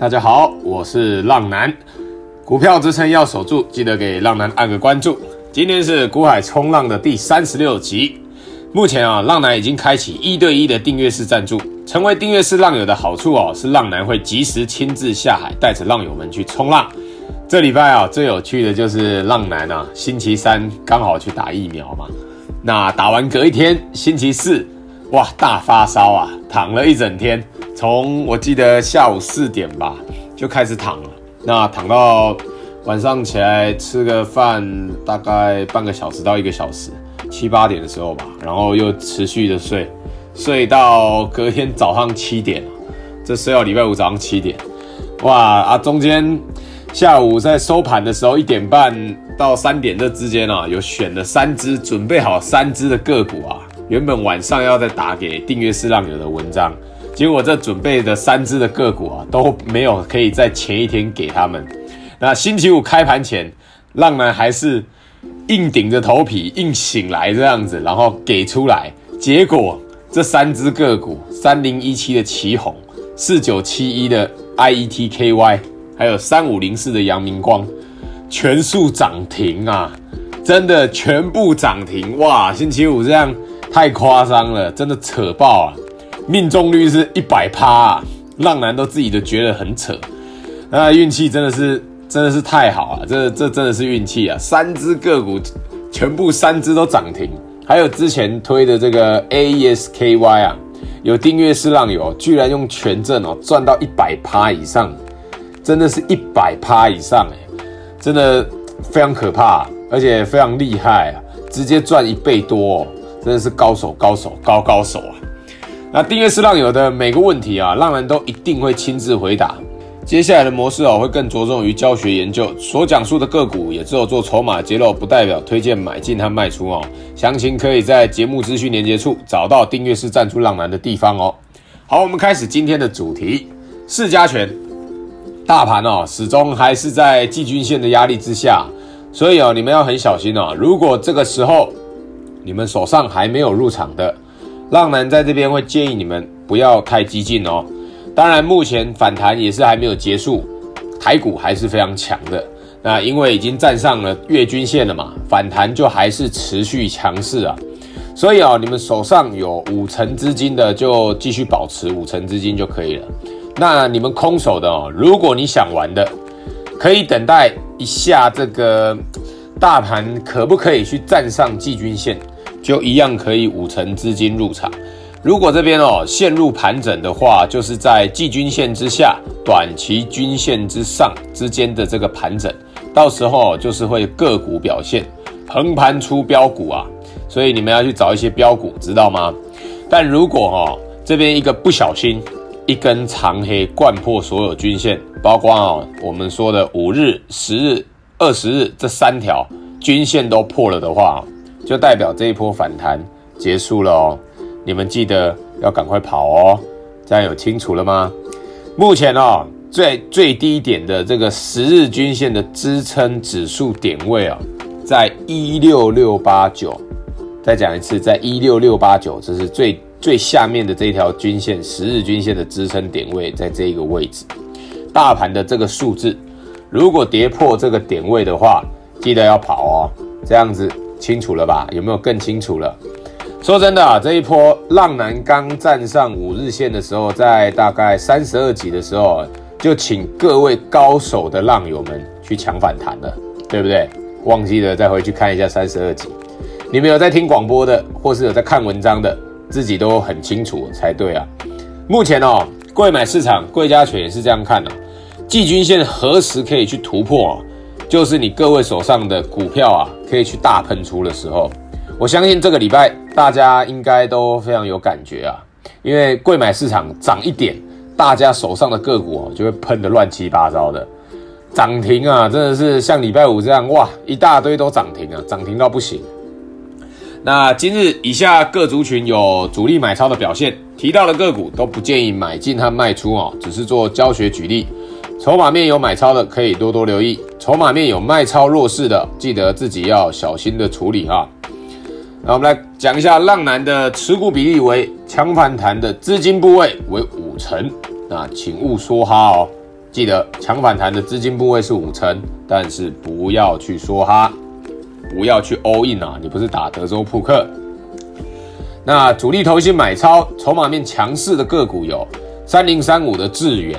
大家好，我是浪男，股票支撑要守住，记得给浪男按个关注。今天是股海冲浪的第三十六集。目前啊，浪男已经开启一对一的订阅式赞助。成为订阅式浪友的好处哦，是浪男会及时亲自下海，带着浪友们去冲浪。这礼拜啊，最有趣的就是浪男啊，星期三刚好去打疫苗嘛。那打完隔一天，星期四，哇，大发烧啊，躺了一整天。从我记得下午四点吧就开始躺了，那躺到晚上起来吃个饭，大概半个小时到一个小时，七八点的时候吧，然后又持续的睡，睡到隔天早上七点，这睡到礼拜五早上七点，哇啊！中间下午在收盘的时候一点半到三点这之间啊，有选了三只准备好三只的个股啊，原本晚上要再打给订阅式浪友的文章。结果这准备的三只的个股啊，都没有可以在前一天给他们。那星期五开盘前，浪男还是硬顶着头皮硬醒来这样子，然后给出来。结果这三只个股：三零一七的奇鋐、四九七一的 IETKY，还有三五零四的阳明光，全数涨停啊！真的全部涨停哇！星期五这样太夸张了，真的扯爆啊！命中率是一百趴啊，浪男都自己都觉得很扯，那运气真的是真的是太好啊，这这真的是运气啊！三只个股全部三只都涨停，还有之前推的这个 AESKY 啊，有订阅式浪友居然用权证哦赚到一百趴以上，真的是一百趴以上哎，真的非常可怕，而且非常厉害啊，直接赚一倍多哦，真的是高手高手高高手啊！那订阅式浪友的每个问题啊，浪人都一定会亲自回答。接下来的模式哦，会更着重于教学研究，所讲述的个股也只有做筹码揭露，不代表推荐买进和卖出哦。详情可以在节目资讯连接处找到订阅式赞助浪男的地方哦。好，我们开始今天的主题：市加权。大盘哦，始终还是在季均线的压力之下，所以哦，你们要很小心哦。如果这个时候你们手上还没有入场的，浪男在这边会建议你们不要太激进哦。当然，目前反弹也是还没有结束，台股还是非常强的。那因为已经站上了月均线了嘛，反弹就还是持续强势啊。所以啊，你们手上有五成资金的，就继续保持五成资金就可以了。那你们空手的哦，如果你想玩的，可以等待一下这个大盘可不可以去站上季均线。就一样可以五成资金入场。如果这边哦陷入盘整的话，就是在季均线之下、短期均线之上之间的这个盘整，到时候就是会个股表现横盘出标股啊。所以你们要去找一些标股，知道吗？但如果哦这边一个不小心，一根长黑贯破所有均线，包括哦我们说的五日、十日、二十日这三条均线都破了的话。就代表这一波反弹结束了哦，你们记得要赶快跑哦，这样有清楚了吗？目前哦，最最低点的这个十日均线的支撑指数点位啊，在一六六八九，再讲一次，在一六六八九，这是最最下面的这条均线，十日均线的支撑点位在这一个位置。大盘的这个数字，如果跌破这个点位的话，记得要跑哦，这样子。清楚了吧？有没有更清楚了？说真的啊，这一波浪男刚站上五日线的时候，在大概三十二级的时候，就请各位高手的浪友们去抢反弹了，对不对？忘记了再回去看一下三十二级。你们有在听广播的，或是有在看文章的，自己都很清楚才对啊。目前哦，贵买市场贵家犬也是这样看的，季均线何时可以去突破？就是你各位手上的股票啊，可以去大喷出的时候，我相信这个礼拜大家应该都非常有感觉啊，因为贵买市场涨一点，大家手上的个股就会喷得乱七八糟的，涨停啊，真的是像礼拜五这样哇，一大堆都涨停啊，涨停到不行。那今日以下各族群有主力买超的表现，提到的个股都不建议买进和卖出哦，只是做教学举例。筹码面有买超的，可以多多留意；筹码面有卖超弱势的，记得自己要小心的处理哈。那我们来讲一下浪男的持股比例为强反弹的资金部位为五成，那请勿梭哈哦，记得强反弹的资金部位是五成，但是不要去梭哈，不要去 all in 啊！你不是打德州扑克。那主力投信买超筹码面强势的个股有三零三五的智远，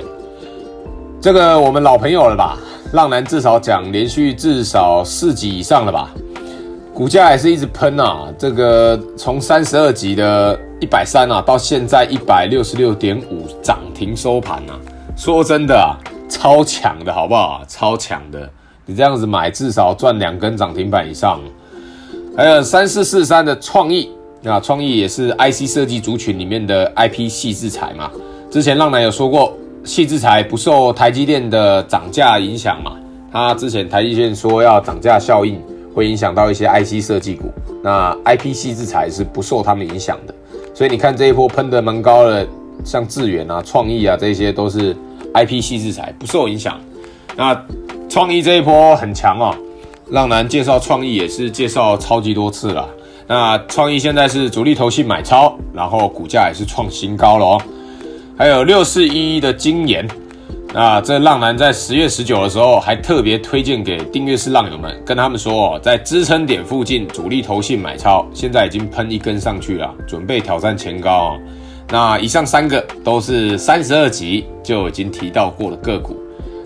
这个我们老朋友了吧？浪男至少讲连续至少四级以上了吧？股价也是一直喷啊，这个从三十二级的一百三啊，到现在一百六十六点五涨停收盘啊。说真的啊，超强的好不好？超强的，你这样子买至少赚两根涨停板以上。还有三四四三的创意，啊创意也是 IC 设计族群里面的 IP 细制裁嘛。之前浪男有说过，矽智财不受台积电的涨价影响嘛。他之前台积电说要涨价效应。会影响到一些 IC 设计股，那 IP 矽智财是不受他们影响的，所以你看这一波喷得蛮高的，像智原啊、创意啊这些都是 IP 矽智财不受影响。那创意这一波很强哦，浪男介绍创意也是介绍超级多次了。那创意现在是主力投信买超，然后股价也是创新高了哦。还有六四一一的晶研。那这浪男在十月十九的时候，还特别推荐给订阅式浪友们，跟他们说哦，在支撑点附近主力投信买超，现在已经喷一根上去了，准备挑战前高哦。那以上三个都是三十二集就已经提到过的个股。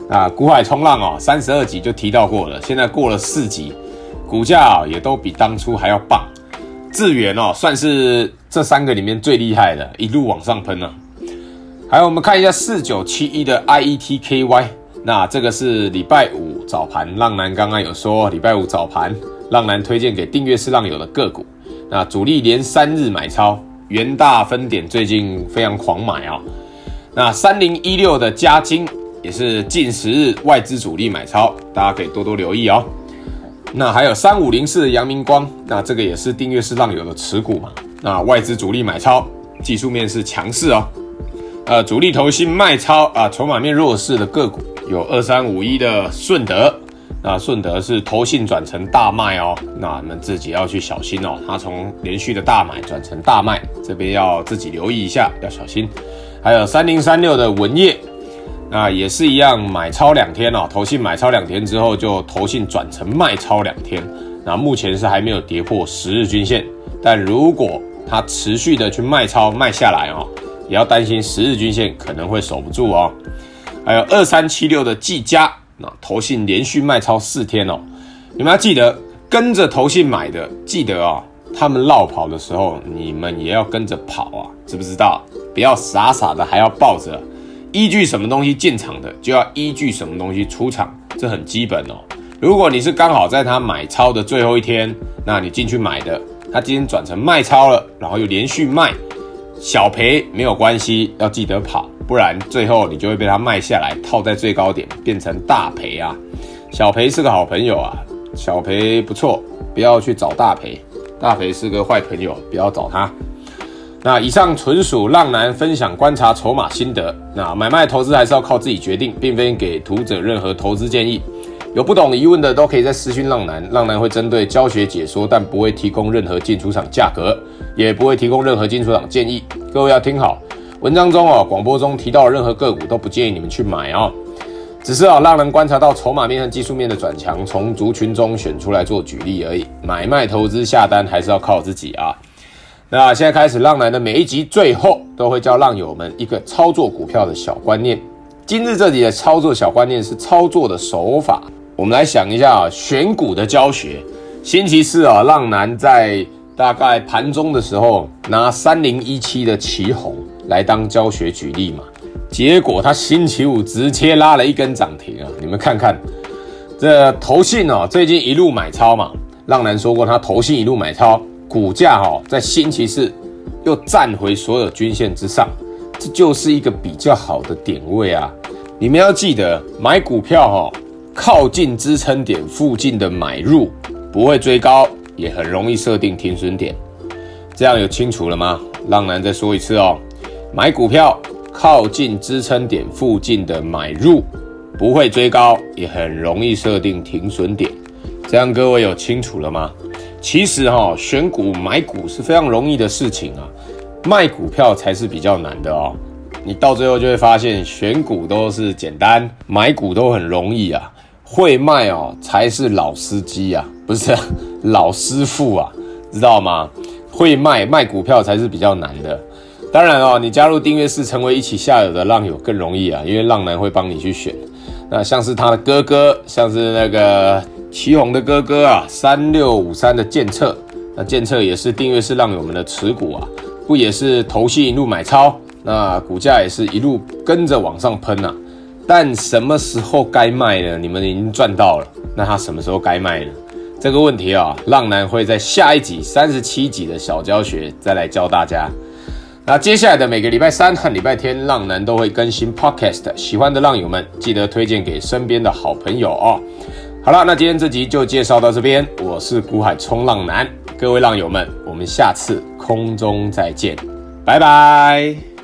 那股海冲浪哦，三十二集就提到过了，现在过了四集，股价也都比当初还要棒。智原哦，算是这三个里面最厉害的，一路往上喷了。还有，我们看一下四九七一的 IETKY，那这个是礼拜五早盘，浪男刚刚有说礼拜五早盘，浪男推荐给订阅式浪友的个股。那主力连三日买超，元大分点最近非常狂买啊、那三零一六的嘉金也是近十日外资主力买超，大家可以多多留意哦。那还有三五零四的阳明光，那这个也是订阅式浪友的持股嘛。那外资主力买超，技术面是强势哦。呃，主力投信卖超啊，筹码面弱势的个股有二三五一的顺德，那顺德是投信转成大卖哦，那你们自己要去小心哦，它从连续的大买转成大卖，这边要自己留意一下，要小心。还有三零三六的文业，那也是一样买超两天哦，投信买超两天之后就投信转成卖超两天，那目前是还没有跌破十日均线，但如果它持续的去卖超卖下来哦。也要担心十日均线可能会守不住哦。还有二三七六的技嘉，那投信连续卖超四天哦。你们要记得跟着投信买的，记得、哦，他们落跑的时候，你们也要跟着跑啊，知不知道？不要傻傻的还要抱着，依据什么东西进场的，就要依据什么东西出场，这很基本哦。如果你是刚好在他买超的最后一天，那你进去买的，他今天转成卖超了，然后又连续卖。小赔没有关系，要记得跑，不然最后你就会被他卖下来，套在最高点，变成大赔啊！小赔是个好朋友啊，小赔不错，不要去找大赔，大赔是个坏朋友，不要找他。那以上纯属浪男分享观察筹码心得，那买卖投资还是要靠自己决定，并非给读者任何投资建议。有不懂的疑问的都可以在私讯浪男，浪男会针对教学解说，但不会提供任何进出场价格，也不会提供任何进出场建议。各位要听好，文章中哦，广播中提到的任何个股都不建议你们去买哦，只是啊，浪男观察到筹码面和技术面的转强，从族群中选出来做举例而已。买卖投资下单还是要靠自己啊。那现在开始，浪男的每一集最后都会教浪友们一个操作股票的小观念。今日这集的操作小观念是操作的手法。我们来想一下啊，选股的教学。星期四啊，浪男在大概盘中的时候拿三零一七的旗红来当教学举例嘛，结果他星期五直接拉了一根涨停啊！你们看看这投信哦，最近一路买超嘛，浪男说过他投信一路买超，股价哈在星期四又站回所有均线之上，这就是一个比较好的点位啊！你们要记得买股票哈。靠近支撑点附近的买入，不会追高，也很容易设定停损点。这样有清楚了吗？浪男再说一次哦，买股票靠近支撑点附近的买入，不会追高，也很容易设定停损点。这样各位有清楚了吗？其实哈、哦，选股买股是非常容易的事情啊，卖股票才是比较难的哦。你到最后就会发现，选股都是简单，买股都很容易啊。会卖哦，才是老司机啊，不是 老师傅啊，知道吗？会卖卖股票才是比较难的。当然哦，你加入订阅室，成为一起下游的浪友更容易啊，因为浪男会帮你去选。那像是他的哥哥，像是那个祁宏的哥哥啊，三六五三的建策，那建策也是订阅室浪友们的持股啊，不也是投信一路买超，那股价也是一路跟着往上喷啊。但什么时候该卖呢？你们已经赚到了，那他什么时候该卖呢？这个问题啊，浪男会在下一集三十七集的小教学再来教大家。那接下来的每个礼拜三和礼拜天，浪男都会更新 Podcast，喜欢的浪友们记得推荐给身边的好朋友哦。好了，那今天这集就介绍到这边，我是股海冲浪男，各位浪友们，我们下次空中再见，拜拜。